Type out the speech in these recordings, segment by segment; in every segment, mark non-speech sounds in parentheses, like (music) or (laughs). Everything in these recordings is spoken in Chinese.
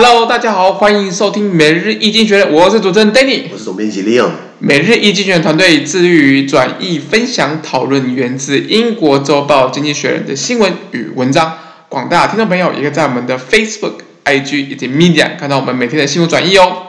Hello，大家好，欢迎收听每日易经济学人，我是主持人 Danny，我是总编辑 Leon。每日易经济学人团队致力于转译、分享、讨论源自英国周报《经济学人》的新闻与文章。广大听众朋友也可以在我们的 Facebook、IG 以及 Media 看到我们每天的新闻转译哦。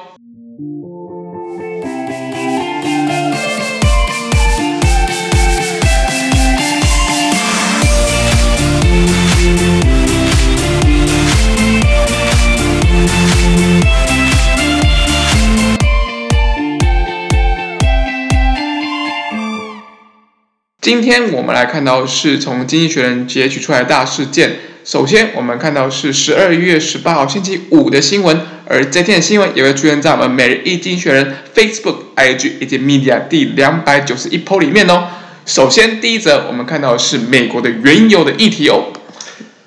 今天我们来看到是从《经济学人》截取出来大事件。首先，我们看到是十二月十八号星期五的新闻，而这天的新闻也会出现在我们每日一经济学人 Facebook、IG 以及 Media 第两百九十一 po 里面哦。首先，第一则我们看到是美国的原油的议题哦。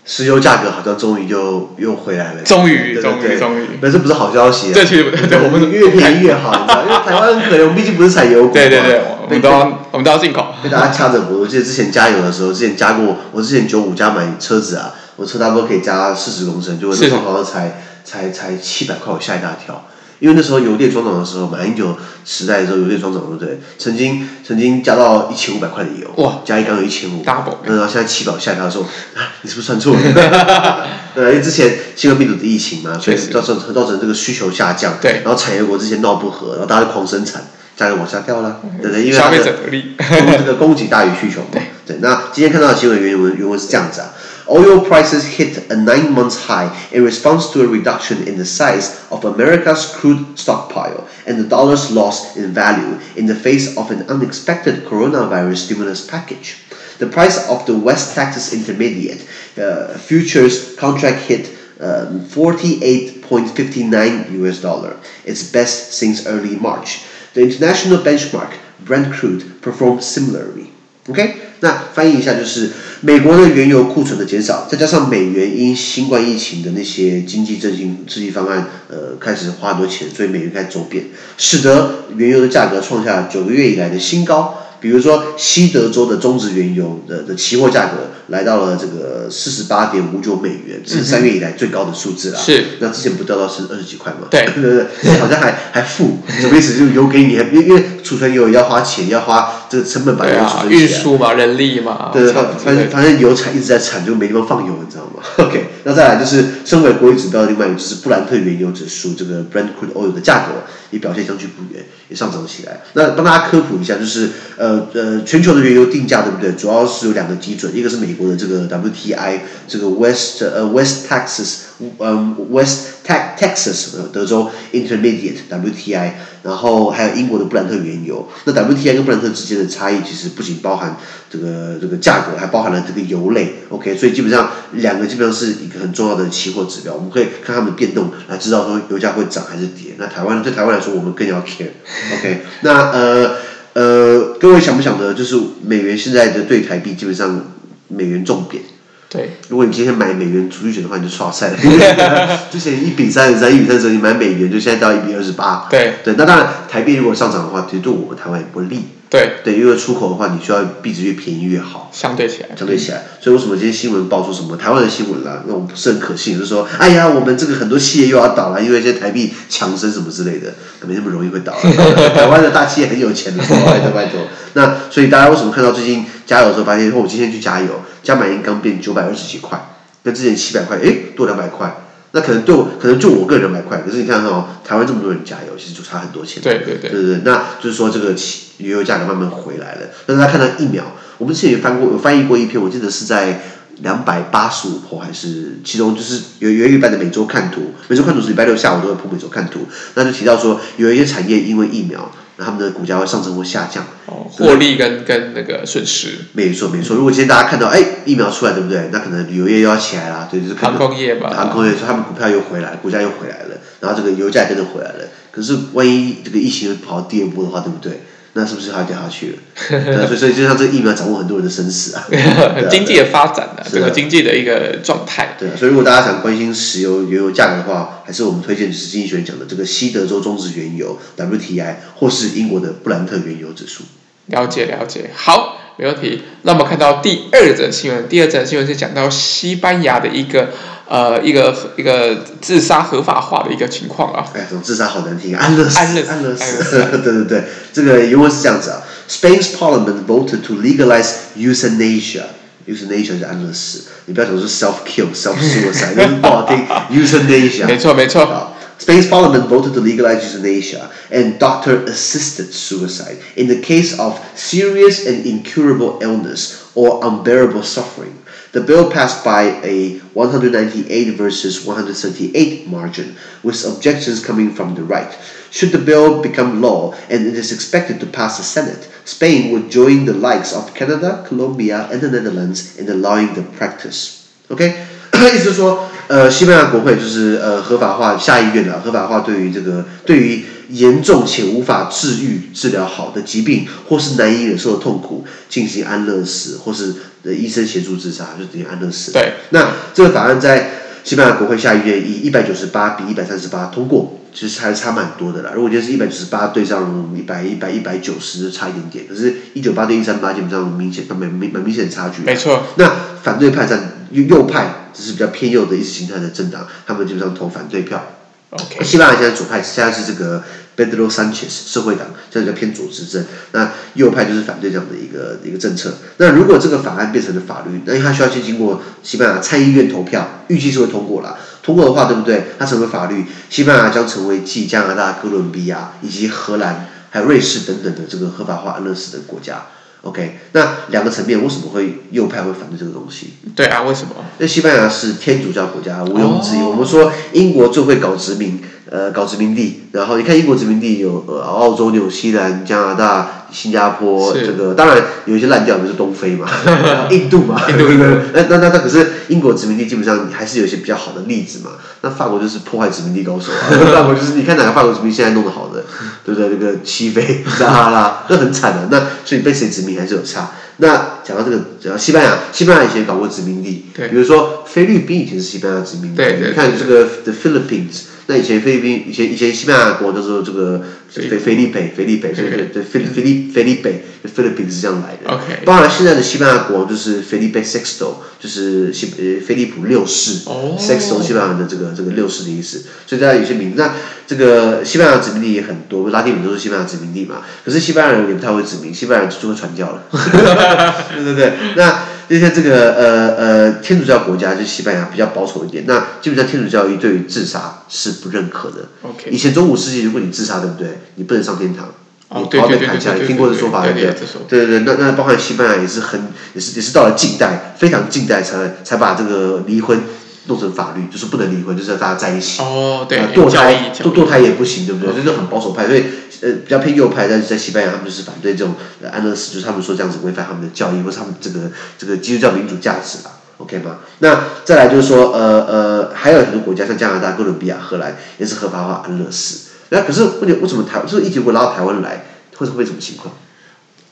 石油价格好像终于就又回来了，终于，终于，终于，那这不是好消息啊！对，对，对，我们越便宜越好，你知道，因为台湾很可怜，我们毕竟不是产油国，对对对，我们都要，我们都要进口。被大家掐着脖子，我记得之前加油的时候，之前加过，我之前九五加满车子啊，我车差不多可以加四十公升，就那时候好像才才才七百块，我吓一大跳。因为那时候油电双涨的时候，马英九时代的时候油电双涨，对不对？曾经曾经加到一千五百块的油，哇，加一缸有一千五，double。然后现在七百，吓一跳说啊，你是不是算错了？(laughs) 对，因为之前新冠病毒的疫情嘛，所以造成造成这个需求下降，对。然后产油国之前闹不和，然后大家就狂生产，价格往下掉了，对对？因为消费者得利，这个供给大于需求嘛。(laughs) 对对。那今天看到的新闻原文原文是这样子啊。Oil prices hit a nine-month high in response to a reduction in the size of America's crude stockpile and the dollar's loss in value in the face of an unexpected coronavirus stimulus package. The price of the West Texas Intermediate uh, futures contract hit um, 48.59 US dollar, its best since early March. The international benchmark, Brent crude, performed similarly. OK，那翻译一下就是美国的原油库存的减少，再加上美元因新冠疫情的那些经济振兴刺激方案，呃，开始花很多钱，所以美元开始走贬，使得原油的价格创下九个月以来的新高。比如说，西德州的中质原油的的期货价格来到了这个四十八点五九美元，是三月以来最高的数字了。是，那之前不掉到是二十几块吗？对对对，好像还还负，什么意思？就油给你，因为储存油要花钱，要花这个成本把油储存起来，运输嘛，人力嘛。对对，反正反正油产一直在产，就没地方放油，你知道吗？(laughs) OK，那再来就是身为国际指标的另外一个就是布兰特原油指数，这个 Brent crude oil 的价格也表现相去不远，也上涨起来。那帮大家科普一下，就是呃呃，全球的原油定价对不对？主要是有两个基准，一个是美国的这个 WTI，这个 West 呃 West Texas，嗯 West Texas 德州 Intermediate WTI，然后还有英国的布兰特原油。那 WTI 跟布兰特之间的差异其实不仅包含这个这个价格，还包含了这个油类。OK，所以基本上两个基本上是一个很重要的期货指标，我们可以看它们的变动来知道说油价会涨还是跌。那台湾对台湾来说，我们更要 care。OK，那呃呃，各位想不想得，就是美元现在的对台币基本上美元重贬。对，如果你今天买美元储蓄险的话，你就刷赛了。(laughs) 之前一比三十三，一比三十，你买美元就现在到一比二十八。对对，那当然台币如果上涨的话，其实对我们台湾也不利。对对，因为出口的话，你需要币值越便宜越好。相对起来，相对起来，所以为什么今天新闻爆出什么台湾的新闻啦？那种不是很可信，就是说，哎呀，我们这个很多企业又要倒了，因为现在台币强升什么之类的，没那么容易会倒。(laughs) 台湾的大企业很有钱的，拜托拜托。那所以大家为什么看到最近加油的时候发现，哦，我今天去加油，加满一缸变九百二十几块，跟之前七百块，哎，多两百块。那可能对我，可能就我个人百块，可是你看哈、哦，台湾这么多人加油，其实就差很多钱。对对对，对对对，那就是说这个原油价格慢慢回来了。但是大家看到疫苗，我们之前也翻过，有翻译过一篇，我记得是在两百八十五坡还是其中就是有有一版的每周看图，每周看图是礼拜六下午都会铺每周看图，那就提到说有一些产业因为疫苗。他们的股价会上升或下降，哦，获利跟跟那个损失，没错没错。如果今天大家看到，哎，疫苗出来，对不对？那可能旅游业又要起来了，对，就是航空业吧，航空业说他们股票又回来，股价又回来了，然后这个油价跟着回来了。可是万一这个疫情又跑到第二波的话，对不对？那是不是还要掉下去了？(laughs) 所以所以就像这个疫苗掌握很多人的生死啊，(laughs) 经济的发展啊，这个经济的一个状态。对啊，所以如果大家想关心石油原油价格的话，还是我们推荐就是经济学讲的这个西德州中质原油 WTI，或是英国的布兰特原油指数。了解了解，好，没问题。那我们看到第二则新闻，第二则新闻是讲到西班牙的一个。呃一个一个自杀合法化的一个情况啊。哎，这种自杀好难听，安乐死，安乐死，安乐死，对对对，这个原文是这样子啊。Spain's (laughs) parliament voted to legalize euthanasia. Euthanasia 是安乐死，你不要总是 self kill, self suicide，那不好听。Euthanasia，没错没错。好，Spain's parliament voted to legalize euthanasia and doctor-assisted suicide in the case of serious and incurable illness or unbearable suffering. The bill passed by a 198 versus 138 margin, with objections coming from the right. Should the bill become law, and it is expected to pass the Senate, Spain would join the likes of Canada, Colombia, and the Netherlands in allowing the practice. OK，意思是说，呃，西班牙国会就是呃合法化下议院了，合法化对于这个对于 (coughs) 严重且无法治愈治疗好的疾病，或是难以忍受的痛苦进行安乐死，或是。的医生协助自杀就等于安乐死。对，那这个法案在西班牙国会下议院以一百九十八比一百三十八通过，其实还是差蛮多的啦。如果就是一百九十八对上一百一百一百九十，差一点点。可是，一九八对一三八基本上明显蛮明蛮明显的差距。没错。那反对派占右右派，只是比较偏右的意识形态的政党，他们基本上投反对票。OK。西班牙现在左派现在是这个。Pedro Sanchez 社会党现在比较偏左执政，那右派就是反对这样的一个一个政策。那如果这个法案变成了法律，那它需要先经过西班牙参议院投票，预计是会通过了。通过的话，对不对？它成为法律，西班牙将成为继加拿大、哥伦比亚以及荷兰还有瑞士等等的这个合法化安乐死的国家。OK，那两个层面为什么会右派会反对这个东西？对啊，为什么？那西班牙是天主教国家，毋庸置疑。我们说英国最会搞殖民。呃，搞殖民地，然后你看英国殖民地有呃澳洲、纽西兰、加拿大、新加坡，这个当然有一些烂掉，比如说东非嘛，(laughs) 印度嘛，印度 (laughs) 印度。那那那那可是英国殖民地基本上还是有一些比较好的例子嘛。那法国就是破坏殖民地高手啊，(laughs) 法国就是你看哪个法国殖民现在弄得好的，对不对？那个西非、撒哈拉，那很惨的。那所以被谁殖民还是有差。那讲到这个，讲到西班牙，西班牙以前搞过殖民地，对，比如说菲律宾以前是西班牙殖民地，对对。你看这个 The Philippines。那以前菲律宾，以前以前西班牙国就是这个菲菲利北，菲利北，对对对，菲菲利菲利北，菲律宾是这样来的。OK。当然，现在的西班牙国就是菲利北 Sexto，就是西呃菲利普六世。哦。Sexto 西班牙的这个这个六世的意思，所以大家有些名字。那这个西班牙殖民地也很多，拉丁美洲是西班牙殖民地嘛。可是西班牙人也不太会殖民，西班牙人就会传教了。(laughs) (laughs) 对对对，那。就像这个呃呃天主教国家，就西班牙比较保守一点。那基本上天主教义对于自杀是不认可的。Okay. 以前中古世纪，如果你自杀，对不对？你不能上天堂，你头要被砍下来。听过这说法对不对？对对对，那那包含西班牙也是很也是也是到了近代，非常近代才才把这个离婚弄成法律，就是不能离婚，就是要大家在一起。哦，对。堕胎堕堕胎也不行，对不对？这就很保守派，所以。呃，比较偏右派，但是在西班牙，他们就是反对这种安乐死，就是他们说这样子违反他们的教义，或是他们这个这个基督教民主价值啦，OK 吗？那再来就是说，呃呃，还有很多国家，像加拿大、哥伦比亚、荷兰，也是合法化安乐死。那可是问题，为什么台就是议题会拉到台湾来，会是会什么情况？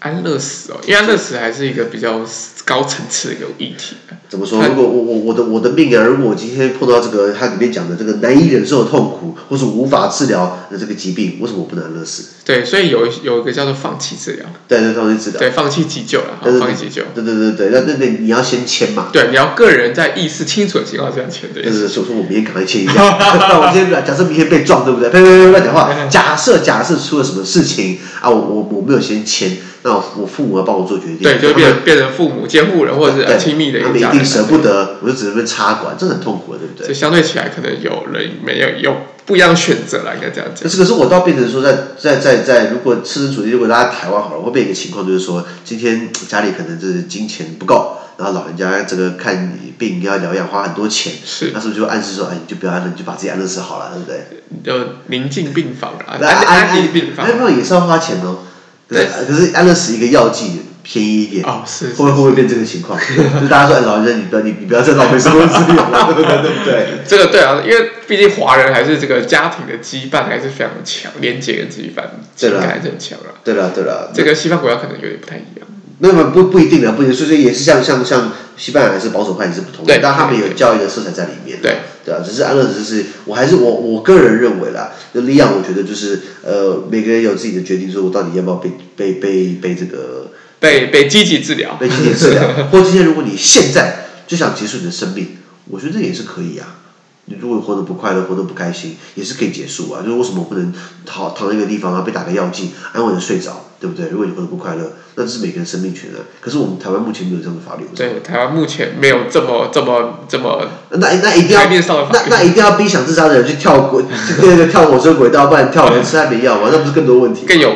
安乐死哦，因为安乐死还是一个比较高层次的一个议题。怎么说？如果我我我的我的命啊，如果我今天碰到这个它里面讲的这个难以忍受的痛苦，或是无法治疗的这个疾病，为什么我不能安乐死？对，所以有有一个叫做放弃治疗。对对，放弃治疗。对，放弃急救了，放弃急救。对对对对，那那那你要先签嘛？对，你要个人在意识清楚的情况下签的。就是说说我明天赶快签一下。(laughs) 那 (laughs) 我今天假设明天被撞，对不对？呸呸呸，乱讲话。假设假设出了什么事情啊，我我我没有先签。那我父母要帮我做决定，对，就变变成父母监护人或者是亲密的一个家人，他们一定舍不得，我就只能被插管，这很痛苦的，对不对？这相对起来，可能有人没有有不一样的选择了，应该这样讲。可是，可是我倒变成说在，在在在在，如果设身处地，如果大家台湾好了，会变一个情况，就是说，今天家里可能就是金钱不够，然后老人家这个看病要疗养花很多钱，是，那是不是就暗示说，哎，你就不要安乐，你就把自己安乐死好了，对不对？就宁静病房啊，安安宁病房，安宁也是要花钱哦。对，可是安乐死一个药剂便宜一点，哦，是，会会不会变这个情况？就大家说，老人家你不要你你不要再浪费生活资源了，(laughs) 对不对？对，这个对啊，因为毕竟华人还是这个家庭的羁绊还是非常强，连结跟羁绊情感还是很强啊。对了对了，这个西方国家可能有点不太一样。那么不不一定的，不一定，所以也是像像像西班牙还是保守派也是不同的，但他们有教育的色彩在里面。对。对啊，只是安乐只，是我还是我我个人认为啦，就李阳，我觉得就是呃，每个人有自己的决定，说我到底要不要被被被被这个被被积极治疗，被积极治疗，(laughs) 或今天如果你现在就想结束你的生命，我觉得这也是可以啊。你如果活得不快乐，活得不开心，也是可以结束啊。就是为什么不能躺躺在一个地方啊，被打个药剂，安稳的睡着，对不对？如果你活得不快乐，那这是每个人生命权啊。可是我们台湾目前没有这样的法律。对，台湾目前没有这么这么这么。那那一定要那那一定要逼想自杀的人去跳轨，(laughs) 那个跳火车轨道，不然跳人吃安眠药嘛，那不是更多问题？更有。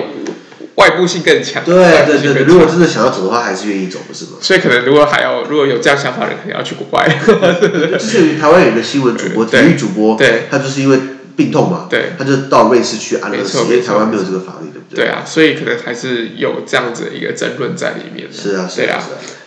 外部性更强。对对对，如果真的想要走的话，还是愿意走，不是吗？所以可能如果还要如果有这样想法的人，可能要去国外。(laughs) 就是台湾有一个新闻主播，(laughs) 体育主播，对，他就是因为病痛嘛，对，他就到瑞士去安乐死，因为台湾没有这个法律，对不对？啊，所以可能还是有这样子的一个争论在里面。是啊，是啊。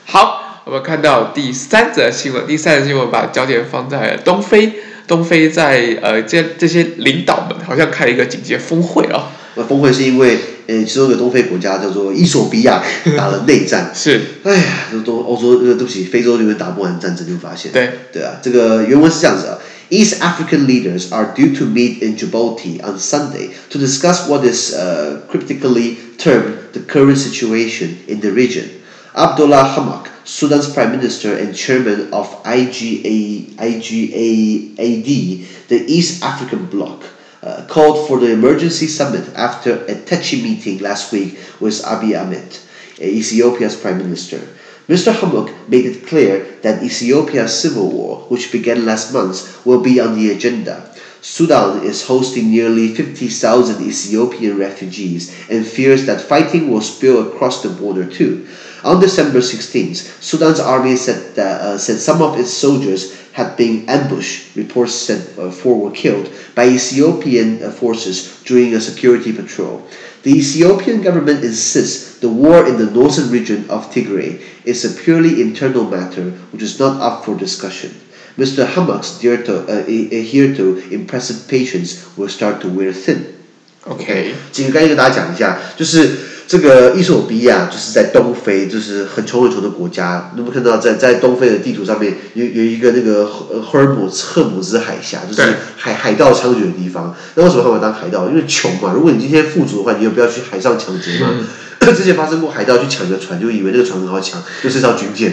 好，我们看到第三则新闻，第三则新闻把焦点放在了东非，东非在呃这这些领导们好像开了一个警戒峰会哦。那峰会是因为。呃，其中一个东非国家叫做伊索比亚打了内战。是。哎呀，这东欧洲，呃，对不起，非洲这边打不完战争就发现。对。对啊，这个原文是这样子啊：East African leaders are due to meet in Djibouti on Sunday to discuss what is uh, cryptically termed the current situation in the region. Abdullah Hamak, Sudan's prime minister and chairman of IGA, IGAAD, the East African bloc. Uh, called for the emergency summit after a touchy meeting last week with Abiy Ahmed, Ethiopia's prime minister. Mr. Hamuk made it clear that Ethiopia's civil war, which began last month, will be on the agenda. Sudan is hosting nearly 50,000 Ethiopian refugees and fears that fighting will spill across the border too. On December 16th, Sudan's army said that uh, said some of its soldiers had been ambushed. Reports said uh, four were killed by Ethiopian uh, forces during a security patrol. The Ethiopian government insists the war in the northern region of Tigray is a purely internal matter which is not up for discussion. Mr. Hamak's uh, hitherto impressive patience will start to wear thin. OK，请刚才跟大家讲一下，就是。 这个伊索比亚就是在东非，就是很穷很穷的国家。你们看到在在东非的地图上面有有一个那个赫赫尔姆赫姆兹海峡，就是海海盗猖獗的地方。那为什么他们当海盗？因为穷嘛。如果你今天富足的话，你有必要去海上抢劫吗？嗯 (laughs) 之前发生过海盗去抢一个船，就以为那个船很好抢，就是一艘军舰，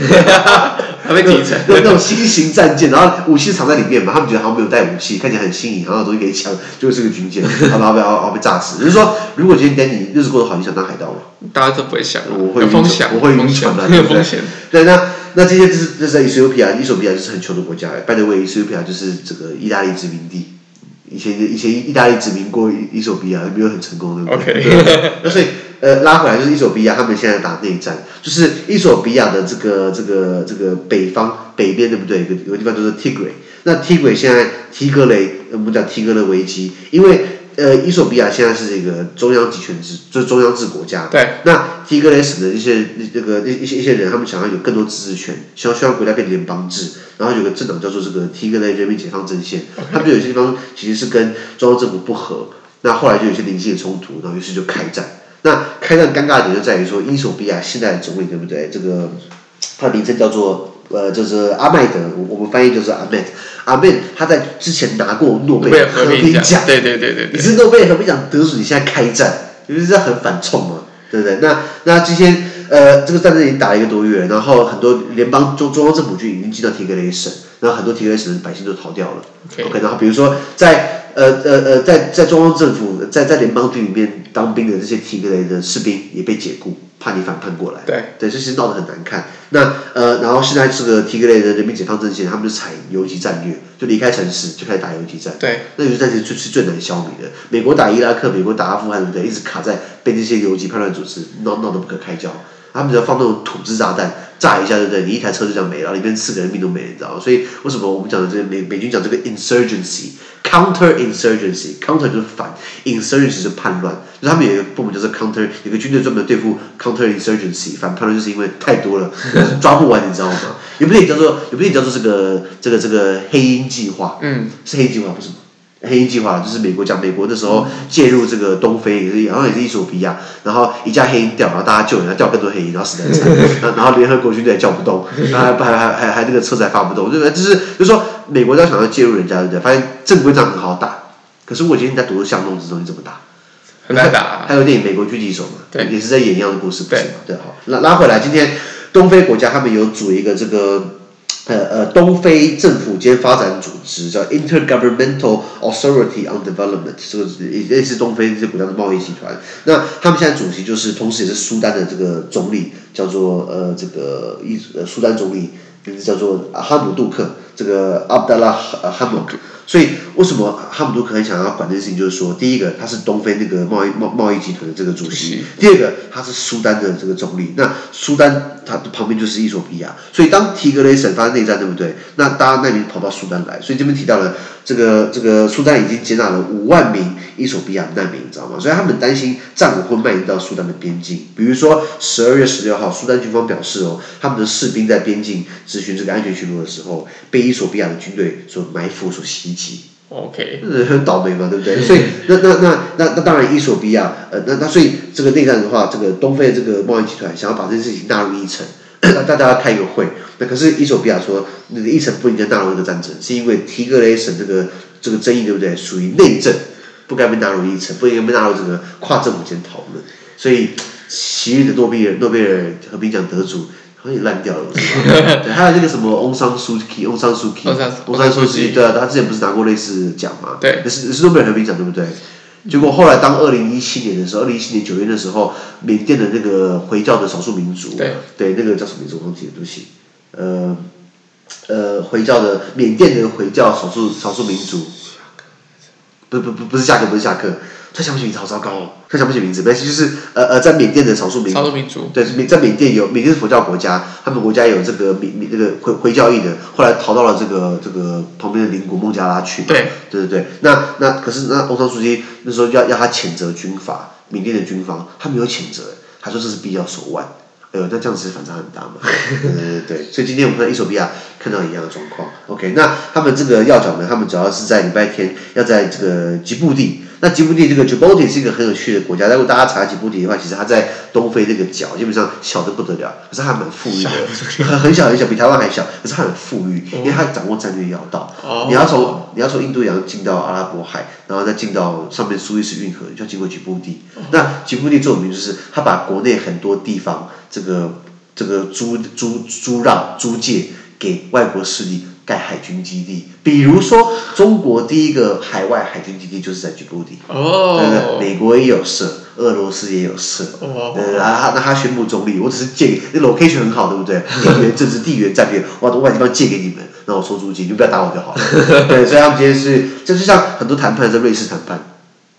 (laughs) 还没底层，那种新型战舰，然后武器藏在里面嘛，他们觉得好像没有带武器，看起来很新颖，然后东西可以抢，就是个军舰，然后被然后被炸死。就是说，如果今天你日子过得好，你想当海盗吗？大家都不会想，我会风险，我会晕船的，有风险。对，那那这些就是这是在伊索比亚，伊索比亚就是很穷的国家。By the way，伊索比亚就是这个意大利殖民地，以前以前意大利殖民过伊索比亚，没有很成功，对不对？OK，那所以。呃，拉回来就是伊索比亚，他们现在打内战，就是伊索比亚的这个这个这个北方北边，对不对？有个有个地方就是 Tigray，那 Tigray 现在提格雷，我们讲提格雷危机，因为呃，伊索比亚现在是这个中央集权制，就是中央制国家。对。那提格雷省的一些那个一些一些人，他们想要有更多自治权，希望希望国家变联邦制，然后有个政党叫做这个提格雷人民解放阵线他们有些地方其实是跟中央政府不合，那后来就有些零星的冲突，然后于是就开战。那开战尴尬的点就在于说，伊索比亚现在的总理对不对？这个他的名称叫做呃，就是阿麦德，我们翻译就是阿麦。阿麦他在之前拿过诺贝尔和平奖，对对对对，你是诺贝尔和平奖得主，你现在开战，你不是这很反冲吗？对不对？那那今天呃，这个战争已经打了一个多月，然后很多联邦中中央政府军已经进到提格雷省，然后很多提格雷省的百姓都逃掉了。OK，, 然后比如说在。呃呃呃，在在中央政府在在联邦军里面当兵的这些提格雷的士兵也被解雇，怕你反叛过来。对对，这些闹得很难看。那呃，然后现在这个提格雷的人民解放阵线，他们就采游击战略，就离开城市就开始打游击战。对，那游击战其实最是最难消弭的。美国打伊拉克，美国打阿富汗，对不对？一直卡在被这些游击叛乱组织闹闹得不可开交。他们只要放那种土制炸弹，炸一下，对不对？你一台车就这样没了，里面四个人命都没了，你知道吗？所以为什么我们讲的这个美美军讲这个 insurgency，counter-insurgency，counter 就是反，insurgency 是叛乱，就他们有一个部门就是 counter，有个军队专门对付 counter-insurgency，反叛乱就是因为太多了，(laughs) 抓不完，你知道吗？有部电影叫做有部电影叫做这个这个这个黑鹰计划，嗯，是黑鹰计划不是吗？黑鹰计划就是美国讲美国那时候介入这个东非，也是然后也是伊索比亚，然后一架黑鹰掉，然后大家救人，然后掉更多黑鹰，然后死得很惨，(laughs) 然后联合国军队也叫不动，(laughs) 还还还还还那个车子还发不动，对不对？就是就是说美国要想要介入人家，对不对？发现正规仗很好打，可是我今天在读的巷弄之中，你怎么打？很难打。还有电影《美国狙击手》嘛，对，也是在演一样的故事，不是吗？对，好，拉拉回来，今天东非国家他们有组一个这个。呃呃，东非政府间发展组织叫 Intergovernmental Authority on Development，这个也类似东非一些国家的贸易集团。那他们现在主席就是，同时也是苏丹的这个总理，叫做呃这个一呃苏丹总理名字叫做哈姆杜克，这个阿卜达拉哈姆。所以为什么哈姆杜克很想要管这件事情？就是说，第一个他是东非那个贸易贸贸易集团的这个主席，第二个他是苏丹的这个总理。那苏丹他的旁边就是伊索比亚，所以当提格雷省发生内战，对不对？那大家难民跑到苏丹来，所以这边提到了这个这个苏丹已经接纳了五万名伊索比亚难民，你知道吗？所以他们担心战火会蔓延到苏丹的边境。比如说十二月十六号，苏丹军方表示哦，他们的士兵在边境执行这个安全巡逻的时候，被伊索比亚的军队所埋伏、所袭。OK，很倒霉嘛，对不对？所以那那那那那当然，伊索比亚呃，那那所以这个内战的话，这个东非这个贸易集团想要把这件事情纳入议程，那大家要开一个会。那可是伊索比亚说，那个议程不应该纳入这个战争，是因为提格雷省这个这个争议，对不对？属于内政，不该被纳入议程，不应该被纳入这个跨政府间讨论。所以，昔日的诺贝尔诺贝尔和平奖得主。好像也烂掉了，是吧？(laughs) 对，还有那个什么翁桑苏基，翁桑苏基，翁桑苏基，对啊，他之前不是拿过类似奖吗？对，也是也是诺贝尔和平奖，对不对？结果后来当二零一七年的时候，二零一七年九月的时候，缅甸的那个回教的少数民族，对，对，那个叫什么名字我忘记了，对不起，呃，呃，回教的缅甸的回教少数少数民族，不不不不是下课，不是夏克。他想不起名字，好糟糕哦！他想不起名字，没事，就是呃呃，在缅甸的少数民族，少数民族，对，在缅甸有缅甸是佛教国家，他们国家有这个缅缅那个回回教义的，后来逃到了这个这个旁边的邻国孟加拉去。对，对对对，那那可是那翁桑书记那时候要要他谴责军阀，缅甸的军方他没有谴责，他说这是必要手腕。哎呦，那这样子反差很大嘛？(laughs) 对对对对，所以今天我们在伊索比亚看到一样的状况。OK，那他们这个要角呢，他们主要是在礼拜天要在这个吉布地。那吉布地这个 Djibouti 是一个很有趣的国家，如果大家查吉布地的话，其实它在东非这个角，基本上小的不得了，可是它蛮富裕的，很很小很小，比台湾还小，可是它很富裕，因为它掌握战略要道。你要从你要从印度洋进到阿拉伯海，然后再进到上面苏伊士运河，就要经过吉布地。那吉布地最有名就是它把国内很多地方这个这个租租租让租借给外国势力。盖海军基地，比如说中国第一个海外海军基地就是在吉布地，哦，对不对？美国也有设，俄罗斯也有设，哦，呃，他那他宣布中立，我只是借，那 location 很好，对不对？(laughs) 地缘政治、地缘战略，我把外地方借给你们，那我收租金，你就不要打我就好了。(laughs) 对，所以他们今天是，这就像很多谈判在瑞士谈判，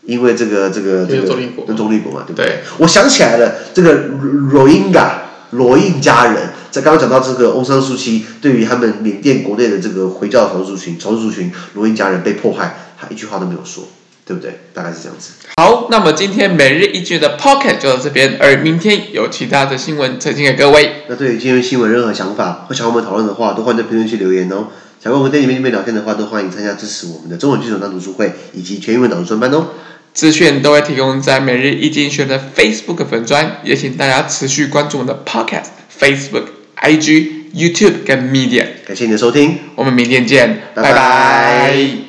因为这个这个这个跟中立国嘛，对不对？我想起来了，这个罗英嘎罗印加人。在刚刚讲到这个翁桑苏姬，对于他们缅甸国内的这个回教少数族群、少数族群罗兴家人被迫害，他一句话都没有说，对不对？大概是这样子。好，那么今天每日一句的 Pocket 就到这边，而明天有其他的新闻呈现给各位。那对于今天新闻任何想法或想我们讨论的话，都欢迎在评论区留言哦。想跟我们店里面里面聊天的话，都欢迎参加支持我们的中文剧场大读书会以及全英文导读专班哦。资讯都会提供在每日一经学的 Facebook 粉专，也请大家持续关注我们的 Podcast Facebook。IG、YouTube 跟 Media，感谢你的收听，我们明天见，拜拜。拜拜。